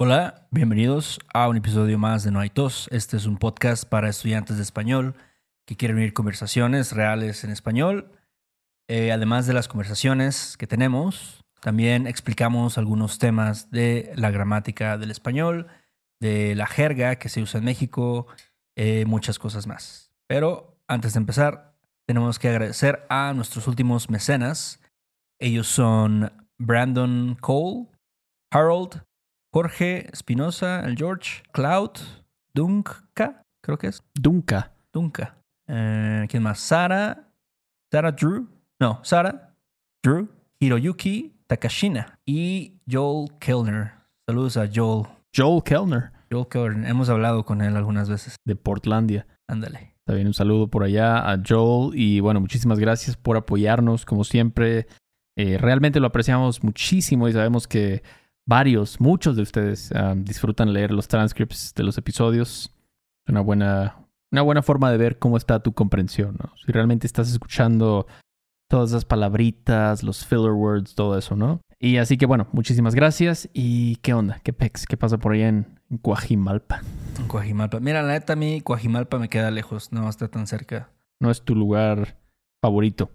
Hola, bienvenidos a un episodio más de No hay tos. Este es un podcast para estudiantes de español que quieren oír conversaciones reales en español. Eh, además de las conversaciones que tenemos, también explicamos algunos temas de la gramática del español, de la jerga que se usa en México, eh, muchas cosas más. Pero antes de empezar, tenemos que agradecer a nuestros últimos mecenas. Ellos son Brandon Cole, Harold, Jorge Espinosa, el George, Cloud, Dunka, creo que es. Dunka. Dunka. Eh, ¿Quién más? Sara, Sara Drew, no, Sara, Drew, Hiroyuki Takashina y Joel Kellner. Saludos a Joel. Joel Kellner, Joel Kellner, hemos hablado con él algunas veces. de Portlandia. Ándale. También un saludo por allá a Joel y bueno, muchísimas gracias por apoyarnos como siempre. Eh, realmente lo apreciamos muchísimo y sabemos que varios, muchos de ustedes ah, disfrutan leer los transcripts de los episodios. Es una buena, una buena forma de ver cómo está tu comprensión, ¿no? Si realmente estás escuchando todas esas palabritas, los filler words, todo eso, ¿no? Y así que bueno, muchísimas gracias. ¿Y qué onda? ¿Qué pex? ¿Qué pasa por allá en, en Coajimalpa? En Coajimalpa. Mira, la neta, a mí Coajimalpa me queda lejos, no está tan cerca. No es tu lugar favorito.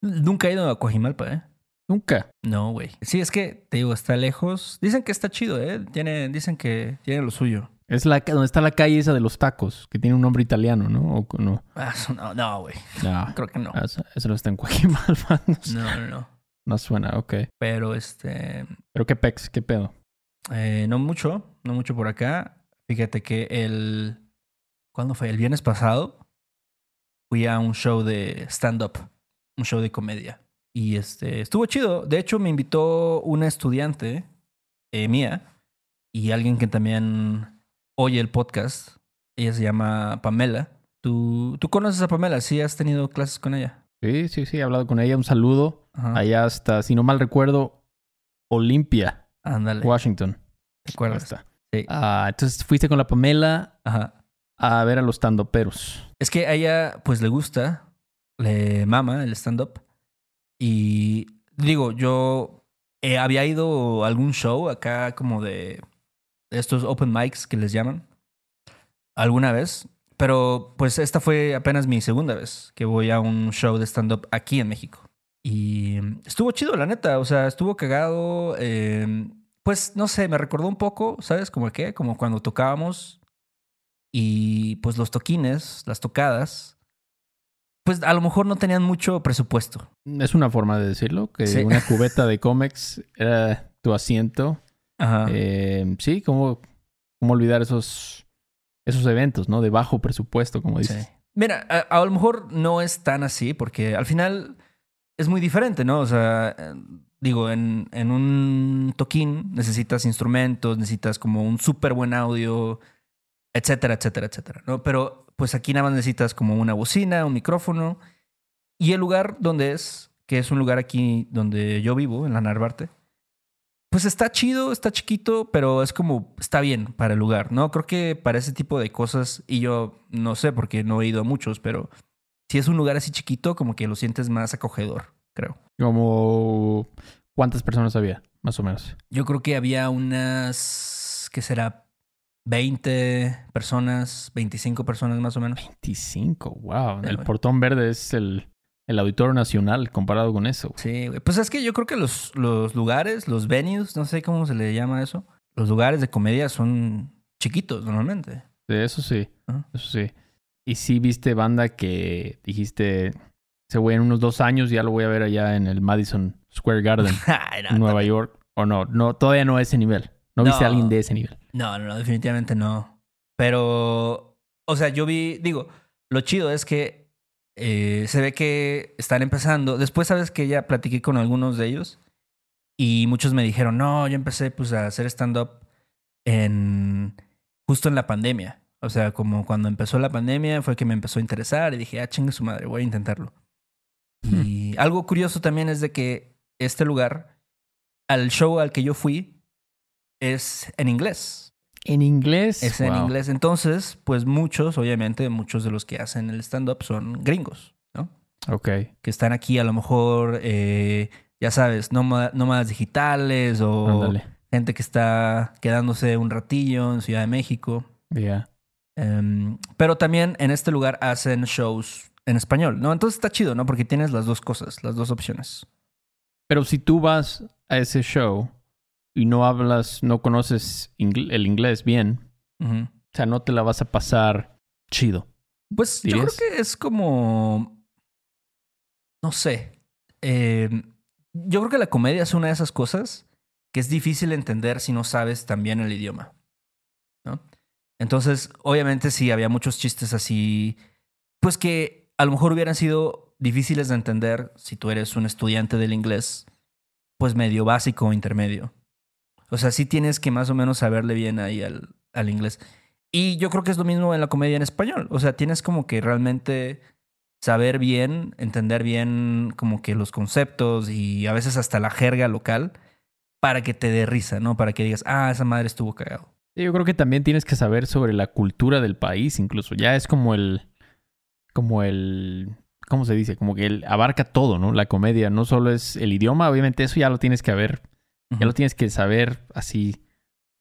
Nunca he ido a Coajimalpa, ¿eh? Nunca. No, güey. Sí, es que, te digo, está lejos. Dicen que está chido, ¿eh? Tiene, dicen que tiene lo suyo. Es la donde está la calle esa de los tacos, que tiene un nombre italiano, ¿no? ¿O no? Ah, eso no, no, güey. No. Creo que no. Ah, Eso, eso no está en Coajimalpa. No, no, no. No suena, ok. Pero este. Pero qué pex, qué pedo. eh, no mucho, no mucho por acá. Fíjate que el. ¿Cuándo fue? El viernes pasado fui a un show de stand-up, un show de comedia. Y este, estuvo chido. De hecho, me invitó una estudiante eh, mía y alguien que también oye el podcast. Ella se llama Pamela. ¿Tú, tú conoces a Pamela? ¿Sí has tenido clases con ella? Sí, sí, sí, he hablado con ella. Un saludo. Ajá. Allá hasta, si no mal recuerdo, Olimpia, Ándale. Washington. ¿Te acuerdas? está. Sí. Ah, entonces fuiste con la Pamela Ajá. a ver a los tandoperos. Es que a ella, pues, le gusta, le mama el stand-up. Y digo, yo eh, había ido a algún show acá como de estos open mics que les llaman alguna vez. Pero pues esta fue apenas mi segunda vez que voy a un show de stand-up aquí en México. Y estuvo chido, la neta. O sea, estuvo cagado. eh, pues no sé, me recordó un poco, ¿sabes? Como que, como cuando tocábamos y pues los toquines, las tocadas, pues a lo mejor no tenían mucho presupuesto. Es una forma de decirlo, que Sí. una cubeta de cómics era tu asiento. Ajá. Eh, sí, ¿cómo, cómo olvidar esos, esos eventos, ¿no? De bajo presupuesto, como dices. Sí. Mira, a, a lo mejor no es tan así, porque al final es muy diferente, ¿no? O sea, eh, digo, en, en un toquín necesitas instrumentos, necesitas como un súper buen audio, etcétera, etcétera, etcétera, ¿no? Pero pues aquí nada más necesitas como una bocina, un micrófono y el lugar donde es, que es un lugar aquí donde yo vivo, en la Narvarte, pues está chido, está chiquito, pero es como, está bien para el lugar, ¿no? Creo que para ese tipo de cosas, y yo no sé porque no he ido a muchos, pero si es un lugar así chiquito, como que lo sientes más acogedor, creo. Como, ¿cuántas personas había? Más o menos. Yo creo que había unas, ¿qué será? 20 personas, 25 personas más o menos. 25, wow. Sí, el güey. Portón Verde es el, el auditorio nacional comparado con eso. Sí, güey. Pues es que yo creo que los, los lugares, los venues, no sé cómo se le llama eso, los lugares de comedia son chiquitos normalmente. Eso sí, eso sí. Y sí viste banda que dijiste, ese güey en unos dos años ya lo voy a ver allá en el Madison Square Garden, en Nueva. York. O no, no, todavía no a ese nivel. No viste a No. alguien de ese nivel. No, no, no, definitivamente no. Pero, o sea, yo vi, digo, lo chido es que eh, se ve que están empezando. Después, sabes que ya platiqué con algunos de ellos y muchos me dijeron, no, yo empecé pues a hacer stand-up en justo en la pandemia. O sea, como cuando empezó la pandemia fue que me empezó a interesar y dije, ah, chingue su madre, voy a intentarlo. Y algo curioso también es de que este lugar, al show al que yo fui, es en inglés. En inglés. Es en Wow. inglés. Entonces, pues muchos, obviamente, muchos de los que hacen el stand-up son gringos, ¿no? Ok. Que están aquí a lo mejor, eh, ya sabes, nóma- nómadas digitales o gente que está quedándose un ratillo en Ciudad de México. Ya. Em, pero también en este lugar hacen shows en español, ¿no? Entonces está chido, ¿no? Porque tienes las dos cosas, las dos opciones. Pero si tú vas a ese show y no hablas, no conoces ingl- el inglés bien, o sea, no te la vas a pasar chido. Pues yo creo que es como. No sé. Eh, yo creo que la comedia es una de esas cosas que es difícil entender si no sabes también el idioma. ¿No? Entonces, obviamente, sí, había muchos chistes así. Pues que a lo mejor hubieran sido difíciles de entender si tú eres un estudiante del inglés, pues medio básico o intermedio. O sea, sí tienes que más o menos saberle bien ahí al, al inglés. Y yo creo que es lo mismo en la comedia en español. O sea, tienes como que realmente saber bien, entender bien como que los conceptos y a veces hasta la jerga local para que te dé risa, ¿no? Para que digas, ah, esa madre estuvo cagado. Yo creo que también tienes que saber sobre la cultura del país, incluso. Ya es como el. Como el. ¿Cómo se dice? Como que abarca todo, ¿no? La comedia. No solo es el idioma, obviamente, eso ya lo tienes que Ya lo tienes que saber así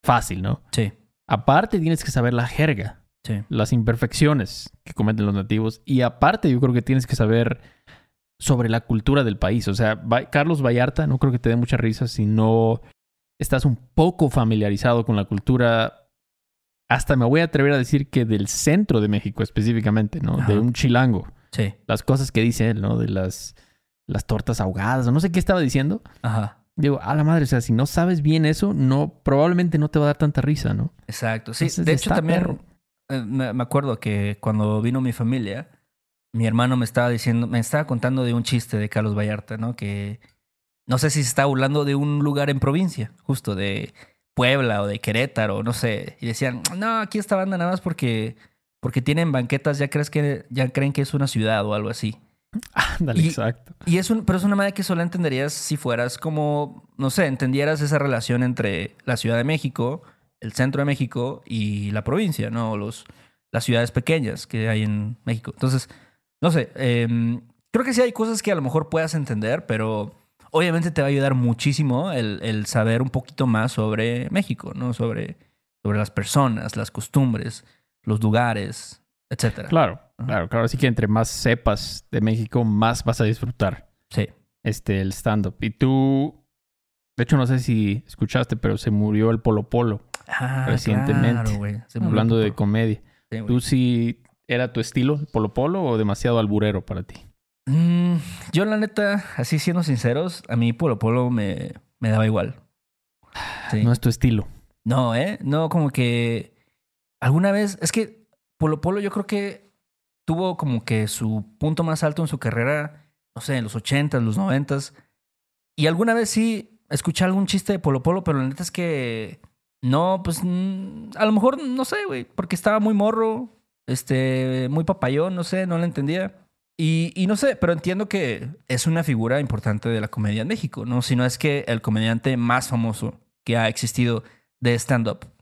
fácil, ¿no? Sí, Aparte, tienes que saber la jerga, sí. las imperfecciones que cometen los nativos. Y aparte, yo creo que tienes que saber sobre la cultura del país. O sea, Carlos Vallarta, no creo que te dé mucha risa si no estás un poco familiarizado con la cultura. Hasta me voy a atrever a decir que del centro de México específicamente, ¿no? Ajá. De un chilango. Sí. Las cosas que dice él, ¿no? De las, las tortas ahogadas, no sé qué estaba diciendo. Ajá. Digo, a la madre, o sea, si no sabes bien eso, no, probablemente no te va a dar tanta risa, ¿no? Exacto. Sí, Entonces, de hecho también perro. eh, me, me acuerdo que cuando vino mi familia, mi hermano me estaba diciendo, me estaba contando de un chiste de Carlos Vallarta, ¿no? Que no sé si se está burlando de un lugar en provincia, justo de Puebla o de Querétaro, no sé. Y decían, no, aquí esta banda nada más porque, porque tienen banquetas, ya crees que, ya creen que es una ciudad o algo así. Ándale, Y- exacto. Y es un, pero es una madre que solo entenderías si fueras como, no sé, entendieras esa relación entre la Ciudad de México, el centro de México y la provincia, ¿no? O Los, las ciudades pequeñas que hay en México. Entonces, no sé, em, creo que sí hay cosas que a lo mejor puedas entender, pero obviamente te va a ayudar muchísimo el, el saber un poquito más sobre México, ¿no? Sobre, sobre las personas, las costumbres, los lugares, etcétera. Claro, Ajá. claro, claro. Así que entre más sepas de México, más vas a disfrutar Sí. este, el stand-up. Y tú, de hecho, no sé si escuchaste, pero se murió el Polo Polo, Ah, Recientemente. claro, güey. Se murió hablando de comedia. Sí. ¿Tú sí era tu estilo, el Polo Polo, o demasiado alburero para ti? Mm, yo, la neta, así siendo sinceros, a mí Polo Polo me, me daba igual. Sí. No es tu estilo. No, ¿eh? No, como que alguna vez, es que Polo Polo yo creo que tuvo como que su punto más alto en su carrera, no sé, en los 80, los 90. Y alguna vez sí escuché algún chiste de Polo Polo, pero la neta es que no, pues a lo mejor no sé, güey, porque estaba muy morro, este, muy papayón, no sé, no lo entendía. Y, y no sé, pero entiendo que es una figura importante de la comedia en México, ¿no? Si no es que el comediante más famoso que ha existido de stand-up.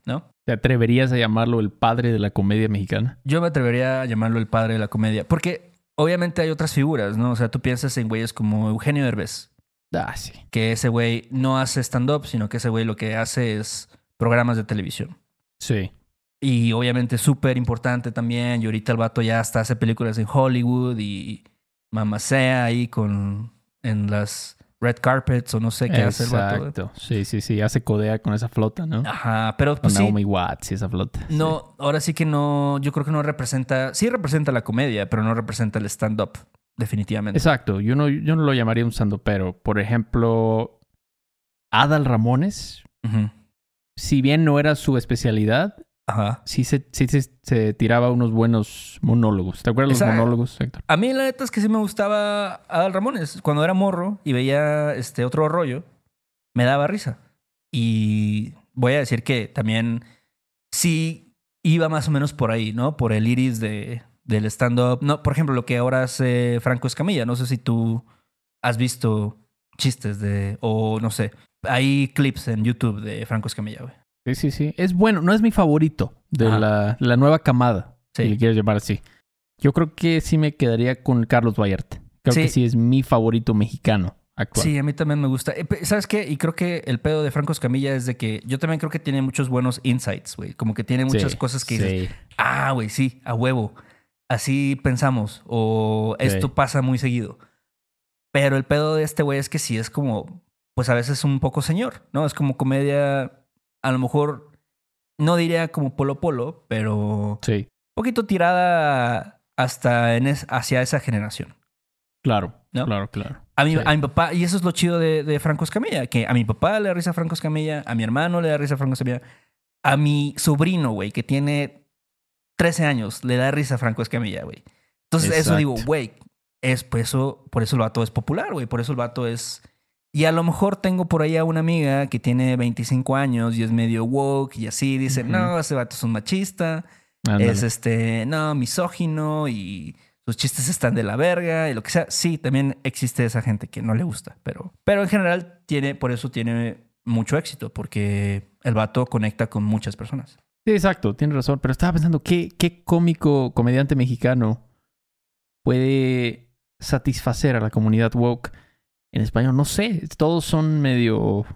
¿Te atreverías a llamarlo el padre de la comedia mexicana? Yo me atrevería a llamarlo el padre de la comedia, porque obviamente hay otras figuras, ¿no? O sea, tú piensas en güeyes como Eugenio Derbez, Ah, sí. que ese güey no hace stand-up, sino que ese güey lo que hace es programas de televisión. Sí. Y obviamente súper importante también. Y ahorita el vato ya hasta hace películas en Hollywood y mamacea ahí con en las red carpets o no sé qué hace el vato. Exacto. Sí, sí, sí. Hace codea con esa flota, ¿no? Ajá, pero Con pues sí, Naomi Watts y esa flota. Sí. no, ahora sí que no, yo creo que no representa, sí representa la comedia, pero no representa el stand-up, definitivamente. Exacto. Yo no, yo no lo llamaría un pero Por ejemplo, Adal Ramones, si bien no era su especialidad, Ajá. sí se, sí se, se tiraba unos buenos monólogos. ¿Te acuerdas Esa- los monólogos, Héctor? A mí la neta es que sí me gustaba Adal Ramones. Cuando era morro y veía este otro rollo, me daba risa. Y voy a decir que también sí iba más o menos por ahí, ¿no? Por el iris de, del stand-up. No, por ejemplo, lo que ahora hace Franco Escamilla. No sé si tú has visto chistes de... O no sé. Hay clips en YouTube de Franco Escamilla, güey. Sí, sí, sí. Es bueno. No es mi favorito de la, la nueva camada, Sí. si le quieres llamar así. Yo creo que sí me quedaría con Carlos Vallarta. Creo Sí. que sí es mi favorito mexicano actual. Sí, a mí también me gusta. Eh, ¿Sabes qué? Y creo que el pedo de Franco Escamilla es de que yo también creo que tiene muchos buenos insights, güey. Como que tiene muchas Sí, cosas que dices, ah, güey, sí, a huevo. Así pensamos. O esto pasa muy seguido. Pero el pedo de este güey es que sí es como, pues a veces un poco señor, ¿no? Es como comedia, a lo mejor, no diría como polo polo, pero Sí, un poquito tirada hasta en es- hacia esa generación. claro, ¿No? claro, claro. A mi, Sí. a mi papá, y eso es lo chido de, de Franco Escamilla, que a mi papá le da risa Franco Escamilla, a mi hermano le da risa Franco Escamilla, a mi sobrino, güey, que tiene 13 años, le da risa Franco Escamilla, güey. Entonces, eso Exacto. digo, güey, es por eso, por eso el vato es popular, güey, por eso el vato es... Y a lo mejor tengo por ahí a una amiga que tiene 25 años y es medio woke y así, dice, no, ese vato es un machista, Ándale. es este, no, misógino y sus chistes están de la verga y lo que sea. Sí, también existe esa gente que no le gusta, pero, pero en general tiene, por eso tiene mucho éxito, porque el vato conecta con muchas personas. Sí, exacto, tienes razón. Pero estaba pensando, ¿qué, qué cómico comediante mexicano puede satisfacer a la comunidad woke en español? No sé, todos son medio...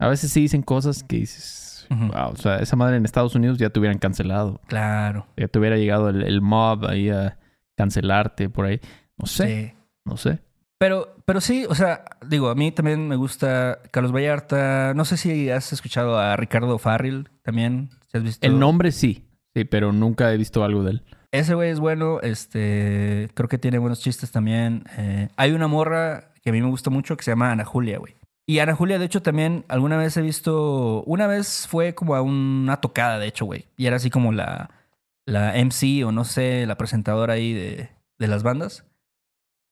A veces sí dicen cosas que dices, wow, o sea, esa madre en Estados Unidos ya te hubieran cancelado. Claro. Ya te hubiera llegado el, el mob ahí a cancelarte por ahí. No sé, Sí. no sé. Pero, pero sí, o sea, digo, a mí también me gusta Carlos Vallarta. No sé si has escuchado a Ricardo Farril también. Si has visto. El nombre sí, sí, pero nunca he visto algo de él. Ese güey es bueno, este, creo que tiene buenos chistes también. Eh, hay una morra que a mí me gusta mucho que se llama Ana Julia, güey. Y Ana Julia, de hecho, también alguna vez he visto, una vez fue como a una tocada, de hecho, güey. Y era así como la, la MC o no sé, la presentadora ahí de, de las bandas.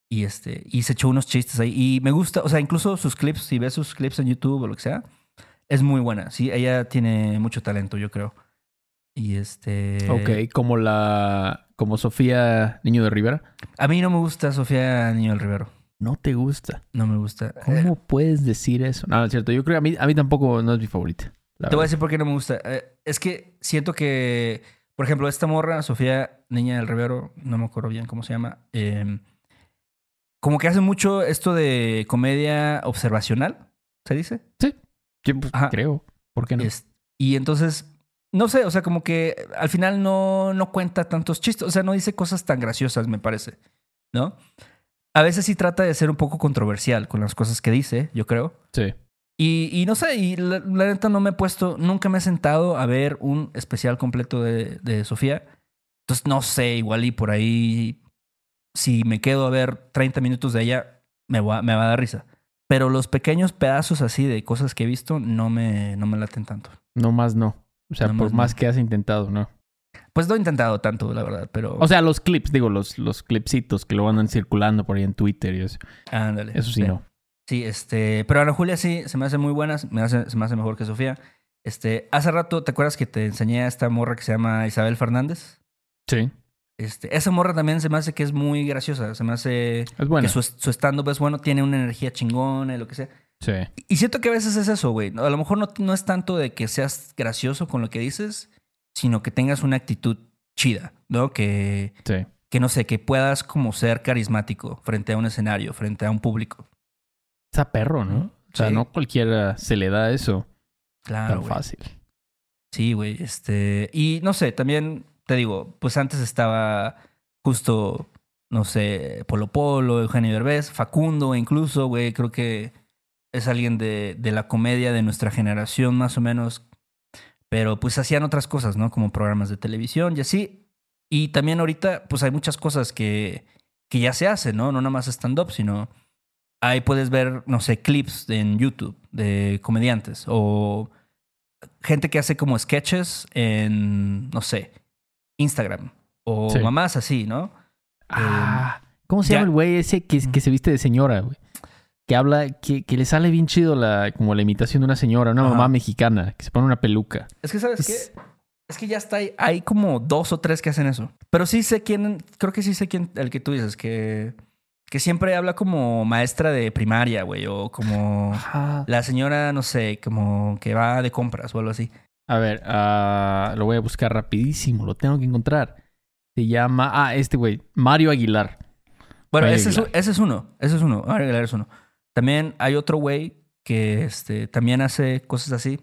Y este, y se echó unos chistes ahí. Y me gusta, o sea, incluso sus clips, si ves sus clips en YouTube o lo que sea, es muy buena. Sí, ella tiene mucho talento, yo creo. Y este. Ok, como la... Como Sofía Niño de Rivera. A mí no me gusta Sofía Niño del Rivero. No te gusta. No me gusta. ¿Cómo puedes decir eso? No, es cierto. Yo creo que a mí, a mí tampoco no es mi favorita. te voy a decir por qué no me gusta. Eh, es que siento que, por ejemplo, esta morra, Sofía Niña del Rivero, no me acuerdo bien cómo se llama, eh, como que hace mucho esto de comedia observacional, ¿se dice? Yo, pues, creo. ¿Por qué no? Es- y entonces, no sé, o sea, como que al final no, no cuenta tantos chistes, o sea, no dice cosas tan graciosas, me parece, ¿no? A veces sí trata de ser un poco controversial con las cosas que dice, yo creo. Sí. Y, y no sé, y la, la neta no me he puesto, nunca me he sentado a ver un especial completo de, de Sofía. Entonces no sé, igual y por ahí, si me quedo a ver 30 minutos de ella, me va, me va a dar risa. Pero los pequeños pedazos así de cosas que he visto no me, no me laten tanto. No más no. O sea, No por más más no. que has intentado, ¿no? Pues no he intentado tanto, la verdad, pero... O sea, los clips, digo, los, los clipsitos que lo andan circulando por ahí en Twitter y eso. ándale. Eso sí, no. Sí, este, pero Ana Julia sí, se me hace muy buena, se me hace, se me hace mejor que Sofía. Este, hace rato, ¿te acuerdas que te enseñé a esta morra que se llama Isabel Fernández? Sí. Este, esa morra también se me hace que es muy graciosa. Se me hace Es bueno. que su, su stand-up es bueno, tiene una energía chingona y lo que sea. Sí. Y siento que a veces es eso, güey. A lo mejor no, no es tanto de que seas gracioso con lo que dices, sino que tengas una actitud chida, ¿no? Que, Sí. que no sé, que puedas como ser carismático frente a un escenario, frente a un público. Está perro, ¿no? O sea, Sí. no cualquiera se le da eso Claro, tan fácil. Sí, güey. Este. Y no sé, también te digo, pues antes estaba justo, no sé, Polo Polo, Eugenio Derbez, Facundo, incluso, güey. Creo que es alguien de, de la comedia de nuestra generación, más o menos. Pero pues hacían otras cosas, ¿no? Como programas de televisión y así. Y también ahorita, pues hay muchas cosas que, que ya se hacen, ¿no? No nada más stand-up, sino ahí puedes ver, no sé, clips en YouTube de comediantes o gente que hace como sketches en, no sé, Instagram o Sí. mamás así, ¿no? Ah, ¿cómo se ya- llama el güey ese que, que se viste de señora, güey? Que habla, que, que le sale bien chido la, como la imitación de una señora, una Ajá. mamá mexicana, que se pone una peluca. Es que, ¿sabes Es- qué? Es que ya está ahí. Hay como dos o tres que hacen eso. Pero sí sé quién, creo que sí sé quién, el que tú dices, que, que siempre habla como maestra de primaria, güey, o como Ajá. la señora, no sé, como que va de compras o algo así. A ver, ah, lo voy a buscar rapidísimo, lo tengo que encontrar. Se llama, ah, este güey, Mario Aguilar. Bueno, Mario ese es, ese es uno, ese es uno, Mario Aguilar es uno. También hay otro güey que este, también hace cosas así.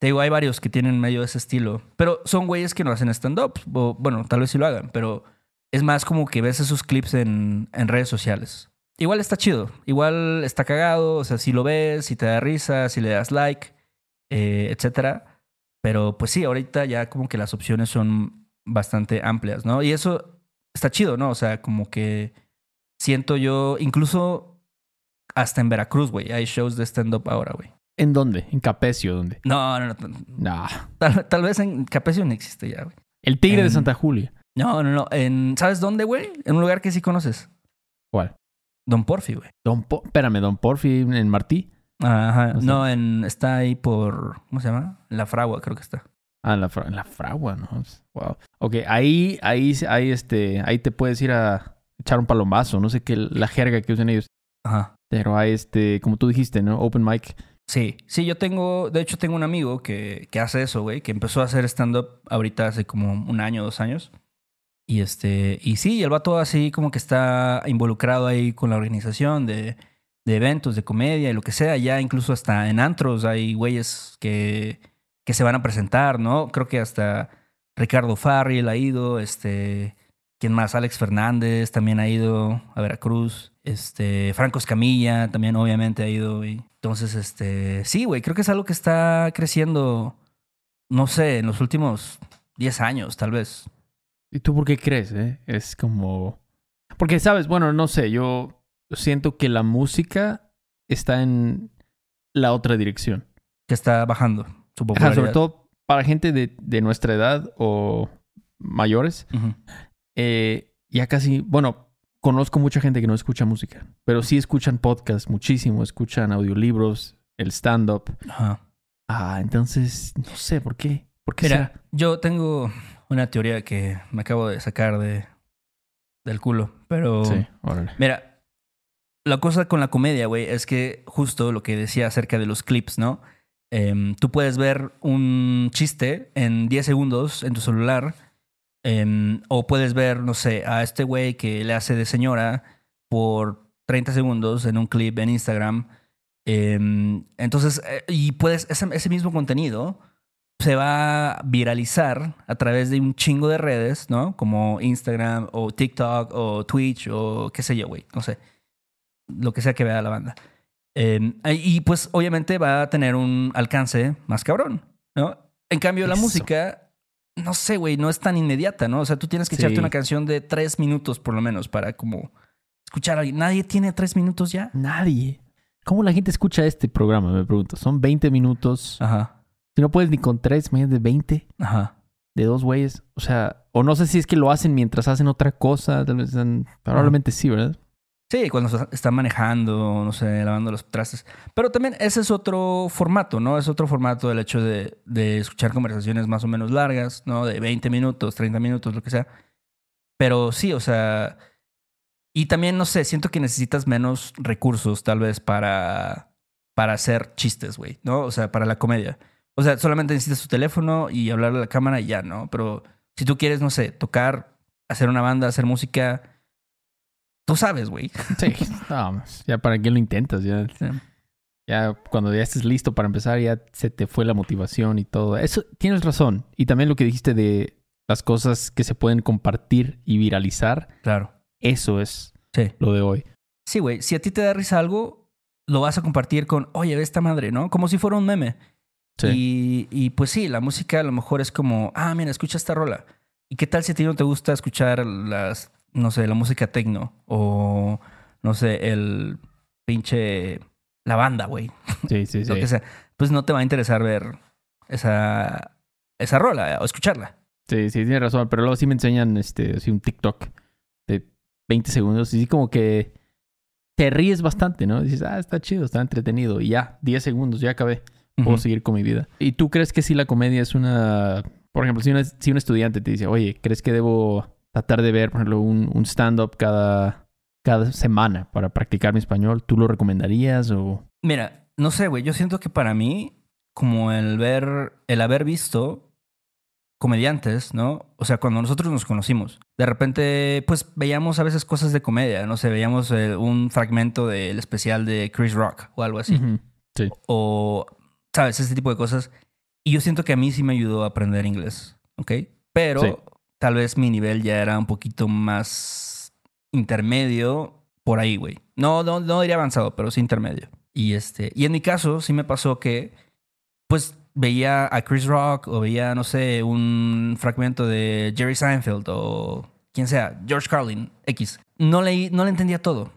Te digo, hay varios que tienen medio ese estilo. Pero son güeyes que no hacen stand-up. Bueno, tal vez sí lo hagan, pero es más como que ves esos clips en, en redes sociales. Igual está chido. Igual está cagado. O sea, si lo ves, si te da risa, si le das like, eh, etcétera. Pero pues sí, ahorita ya como que las opciones son bastante amplias, ¿no? Y eso está chido, ¿no? O sea, como que siento yo, incluso hasta en Veracruz, güey, hay shows de stand-up ahora, güey. ¿En dónde? ¿En Capecio? ¿Dónde? No, no, no. No. Tal, vez en Capecio no existe ya, güey. El Tigre de Santa Julia. No, no, no. En, ¿Sabes dónde, güey? En un lugar que sí conoces. ¿Cuál? Don Porfi, güey. Don Espérame, Don Porfi en Martí. Ajá. No, en, está ahí por. ¿Cómo se llama? La Fragua, creo que está. Ah, en la, la Fragua, ¿no? Wow. Ok, ahí, ahí, ahí, este, ahí te puedes ir a echar un palombazo. No sé qué, la jerga que usan ellos. Ajá. Pero hay este, como tú dijiste, ¿no? Open mic. Sí, sí, yo tengo, de hecho tengo un amigo que, que hace eso, güey, que empezó a hacer stand-up ahorita hace como un año, dos años. Y este, y sí, el vato así como que está involucrado ahí con la organización de, de eventos, de comedia y lo que sea. Ya incluso hasta en antros hay güeyes que, que se van a presentar, ¿no? Creo que hasta Ricardo Farrell ha ido, este, ¿quién más? Alex Fernández también ha ido a Veracruz. Este, Franco Escamilla también obviamente ha ido, güey. Entonces, este, sí, güey, creo que es algo que está creciendo, no sé, en los últimos 10 años, tal vez. ¿Y tú por qué crees, eh? Es como... Porque, sabes, bueno, no sé, yo siento que la música está en la otra dirección. Que está bajando su popularidad. sobre todo para gente de, de, nuestra edad o mayores. Eh, ya casi, bueno, conozco mucha gente que no escucha música, pero sí escuchan podcasts muchísimo, escuchan audiolibros, el stand-up. Ajá. Ah, entonces, no sé, ¿por qué? ¿Por qué Mira, yo tengo una teoría que me acabo de sacar de, del culo, pero... Sí, órale. Mira, la cosa con la comedia, güey, es que justo lo que decía acerca de los clips, ¿no? Eh, tú puedes ver un chiste en 10 segundos en tu celular eh, o puedes ver, no sé, a este güey que le hace de señora por 30 segundos en un clip en Instagram. Eh, entonces, eh, y puedes, ese, ese, mismo contenido se va a viralizar a través de un chingo de redes, ¿no? Como Instagram o TikTok o Twitch o qué sé yo, güey, no sé. Lo que sea que vea la banda. y pues obviamente va a tener un alcance más cabrón, ¿no? En cambio, Eso. la música no sé, güey, no es tan inmediata, ¿no? O sea, tú tienes que sí. echarte una canción de tres minutos por lo menos para como escuchar a alguien. ¿Nadie tiene tres minutos ya? Nadie. ¿Cómo la gente escucha este programa? Me pregunto. Son 20 minutos. Ajá. Si no puedes ni con tres, de 20. Ajá. De dos güeyes. O sea, o no sé si es que lo hacen mientras hacen otra cosa. Tal vez. Probablemente Ajá. sí, ¿verdad? Sí, cuando están manejando, no sé, lavando los trastes. Pero también ese es otro formato, ¿no? Es otro formato el hecho de, de, escuchar conversaciones más o menos largas, ¿no? De 20 minutos, 30 minutos, lo que sea. Pero sí, o sea... Y también, no sé, siento que necesitas menos recursos tal vez para, para hacer chistes, güey, ¿no? O sea, para la comedia. O sea, solamente necesitas tu teléfono y hablarle a la cámara y ya, ¿no? Pero si tú quieres, no sé, tocar, hacer una banda, hacer música Tú sabes, güey. Sí. No, ya para qué lo intentas, ya. Sí. Ya cuando ya estés listo para empezar, ya se te fue la motivación y todo. Eso tienes razón. Y también lo que dijiste de las cosas que se pueden compartir y viralizar. Claro. Eso es sí. lo de hoy. Sí, güey. Si a ti te da risa algo, lo vas a compartir con, oye, ve esta madre, ¿no? Como si fuera un meme. Sí. Y, y pues sí, la música a lo mejor es como, ah, mira, escucha esta rola. ¿Y qué tal si a ti no te gusta escuchar las no sé, la música tecno o, no sé, el pinche, la banda, güey. Sí, sí, sí. Lo que sea. Pues no te va a interesar ver esa, esa rola o escucharla. Sí, sí, tienes razón. Pero luego sí me enseñan este, así un TikTok de 20 segundos y sí como que te ríes bastante, ¿no? Dices, ah, está chido, está entretenido. Y ya, 10 segundos, ya acabé. Puedo uh -huh. seguir con mi vida. ¿Y tú crees que si la comedia es una... Por ejemplo, si, una, si un estudiante te dice, oye, ¿crees que debo tratar de ver, por ejemplo, un, un stand-up cada, cada semana para practicar mi español, ¿tú lo recomendarías o...? Mira, no sé, güey. Yo siento que para mí, como el ver, el haber visto comediantes, ¿no? O sea, cuando nosotros nos conocimos, de repente, pues veíamos a veces cosas de comedia, no sé, veíamos eh, un fragmento del especial de Chris Rock o algo así. Ujú. Sí. O, ¿sabes? Este tipo de cosas. Y yo siento que a mí sí me ayudó a aprender inglés, ¿ok? Pero Sí. Tal vez mi nivel ya era un poquito más intermedio por ahí, güey. No, no, no diría avanzado, pero sí intermedio. Y, este, y en mi caso sí me pasó que, pues, veía a Chris Rock o veía, no sé, un fragmento de Jerry Seinfeld o quien sea, George Carlin, X. No, leí, no le entendía todo.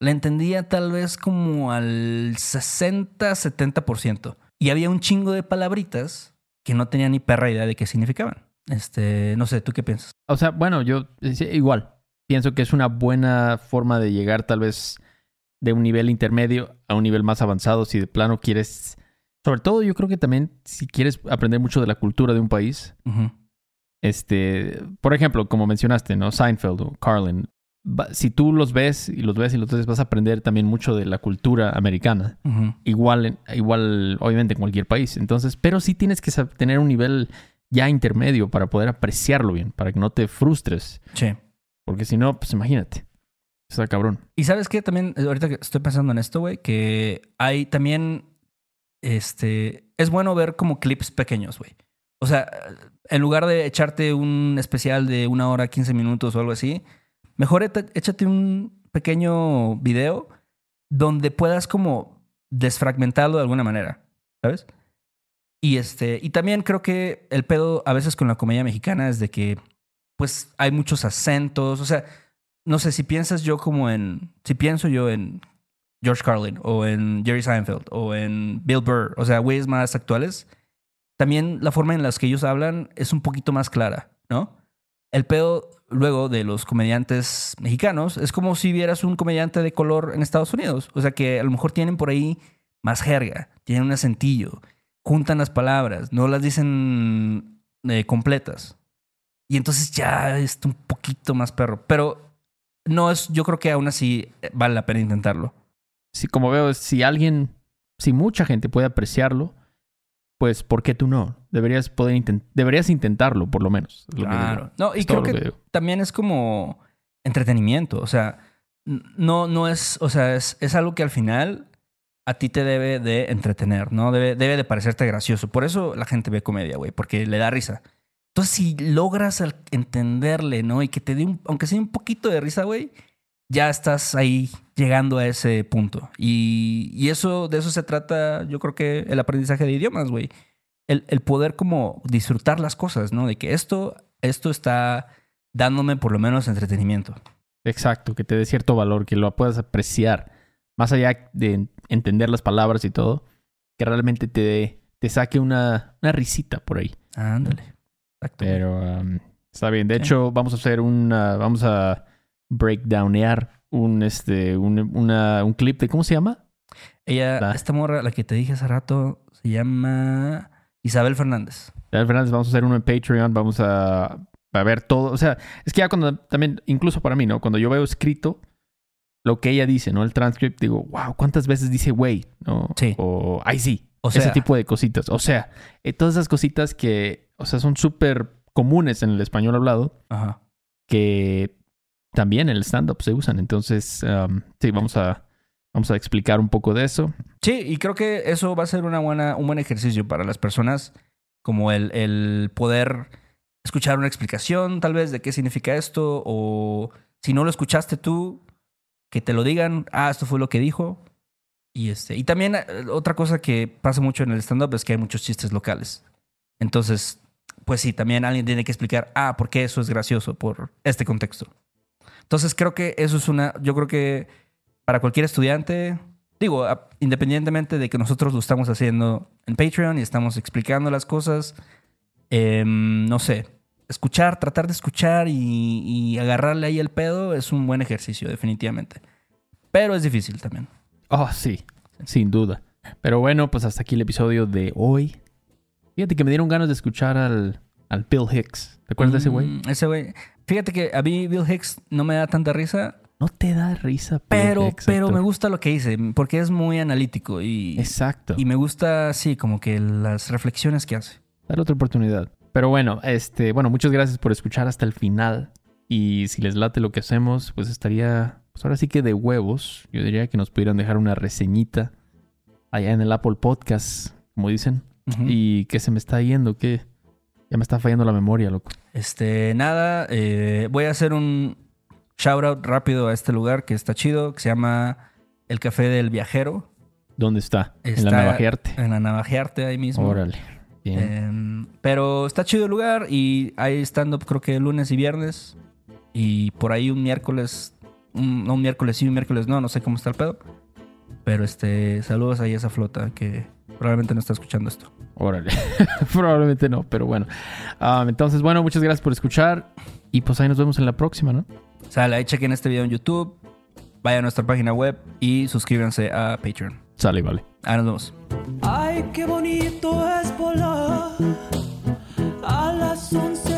Le entendía tal vez como al 60-70%. Y había un chingo de palabritas que no tenía ni perra idea de qué significaban. Este, no sé, ¿tú qué piensas? O sea, bueno, yo eh, igual. Pienso que es una buena forma de llegar tal vez de un nivel intermedio a un nivel más avanzado si de plano quieres, sobre todo yo creo que también si quieres aprender mucho de la cultura de un país, este, por ejemplo, como mencionaste, ¿no? Seinfeld o Carlin, si tú los ves y los ves y los ves vas a aprender también mucho de la cultura americana, igual, igual obviamente en cualquier país, entonces, pero sí tienes que tener un nivel ya intermedio para poder apreciarlo bien, para que no te frustres. Sí. Porque si no, pues imagínate. Está cabrón. Y sabes qué, también, eh, ahorita que estoy pensando en esto, güey, que hay también, este, es bueno ver como clips pequeños, güey. O sea, en lugar de echarte un especial de una hora, 15 minutos o algo así, mejor échate un pequeño video donde puedas como desfragmentarlo de alguna manera, ¿sabes? Y este, y también creo que el pedo a veces con la comedia mexicana es de que, pues, hay muchos acentos, o sea, no sé, si piensas yo como en. Si pienso yo en George Carlin o en Jerry Seinfeld o en Bill Burr, o sea, güeyes más actuales, también la forma en las que ellos hablan es un poquito más clara, ¿no? El pedo luego de los comediantes mexicanos es como si vieras un comediante de color en Estados Unidos. O sea, que a lo mejor tienen por ahí más jerga, tienen un acentillo, juntan las palabras, no las dicen eh, completas. Y entonces ya es un poquito más perro. Pero no es, yo creo que aún así eh, vale la pena intentarlo. Si, como veo, si alguien, si mucha gente puede apreciarlo, pues ¿por qué tú no? Deberías poder intent- deberías intentarlo, por lo menos. lo que digo. No, y Es creo que, digo. también es como entretenimiento. O sea, no, no es, o sea, es, es algo que al final a ti te debe de entretener, ¿no? Debe, debe de parecerte gracioso. Por eso la gente ve comedia, güey, porque le da risa. Entonces, si logras entenderle, ¿no? Y que te dé un, aunque sea un poquito de risa, güey, ya estás ahí llegando a ese punto. Y, y eso, de eso se trata, yo creo que el aprendizaje de idiomas, güey. El, el poder como disfrutar las cosas, ¿no? De que esto, esto está dándome por lo menos entretenimiento. Exacto, que te dé cierto valor, que lo puedas apreciar. Más allá de entender las palabras y todo, que realmente te, te saque una, una risita por ahí. Ándale. Exacto. Pero um, está bien. De Sí. hecho, vamos a hacer una. Vamos a breakdownear un, este, un, una- un clip de. ¿Cómo se llama? Ella, esta morra, la que te dije hace rato, se llama Isabel Fernández. Daniel Fernández, vamos a hacer uno en Patreon. Vamos a, a ver todo. O sea, es que ya cuando. También, incluso para mí, ¿no? Cuando yo veo escrito lo que ella dice, ¿no? El transcript, digo, wow, ¿cuántas veces dice güey? ¿No? Sí. O ay, sí. O ese sea. tipo de cositas. O sea, eh, todas esas cositas que, o sea, son súper comunes en el español hablado. Ajá. que también en el stand-up se usan. Entonces, um, sí, vamos a, vamos a explicar un poco de eso. Sí, y creo que eso va a ser una buena, un buen ejercicio para las personas, como el, el poder escuchar una explicación tal vez de qué significa esto, o si no lo escuchaste tú, que te lo digan, ah, esto fue lo que dijo. Y, este, y también eh, otra cosa que pasa mucho en el stand-up es que hay muchos chistes locales. Entonces, pues sí, también alguien tiene que explicar, ah, ¿por qué eso es gracioso por este contexto? Entonces creo que eso es una, yo creo que para cualquier estudiante, digo, independientemente de que nosotros lo estamos haciendo en Patreon y estamos explicando las cosas, em, no sé, escuchar, tratar de escuchar y, y agarrarle ahí el pedo es un buen ejercicio, definitivamente. Pero es difícil también. Oh, sí, sin duda. Pero bueno, pues hasta aquí el episodio de hoy. Fíjate que me dieron ganas de escuchar al, al Bill Hicks. ¿Te acuerdas de ese güey? Mm, Ese güey. Fíjate que a mí Bill Hicks no me da tanta risa, No te da risa, Bill pero, Hicks, pero me gusta lo que dice, porque es muy analítico y, Exacto. y me gusta, sí, como que las reflexiones que hace. Dale otra oportunidad. Pero bueno, este, bueno, muchas gracias por escuchar hasta el final. Y si les late lo que hacemos, pues estaría, pues ahora sí que de huevos. Yo diría que nos pudieran dejar una reseñita allá en el Apple Podcast, como dicen. ¿Y qué se me está yendo? ¿Qué? Ya me está fallando la memoria, loco. Este, nada, eh, voy a hacer un shout out rápido a este lugar que está chido, que se llama El Café del Viajero. ¿Dónde está? en la Está Navajearte. En la Navajearte, ahí mismo. Órale. Bien. Em, pero está chido el lugar y hay stand-up creo que lunes y viernes. Y por ahí un miércoles, un, no un miércoles sí, un miércoles no, no sé cómo está el pedo. Pero este, saludos ahí a esa flota que probablemente no está escuchando esto. Órale. Probablemente no, pero bueno. Ah, entonces, bueno, muchas gracias por escuchar. Y pues ahí nos vemos en la próxima, ¿no? Sale, ahí chequen este video en YouTube, vayan a nuestra página web y suscríbanse a Patreon. Sale, vale. Ahí nos vemos. Ay, qué bonito es volar a las 11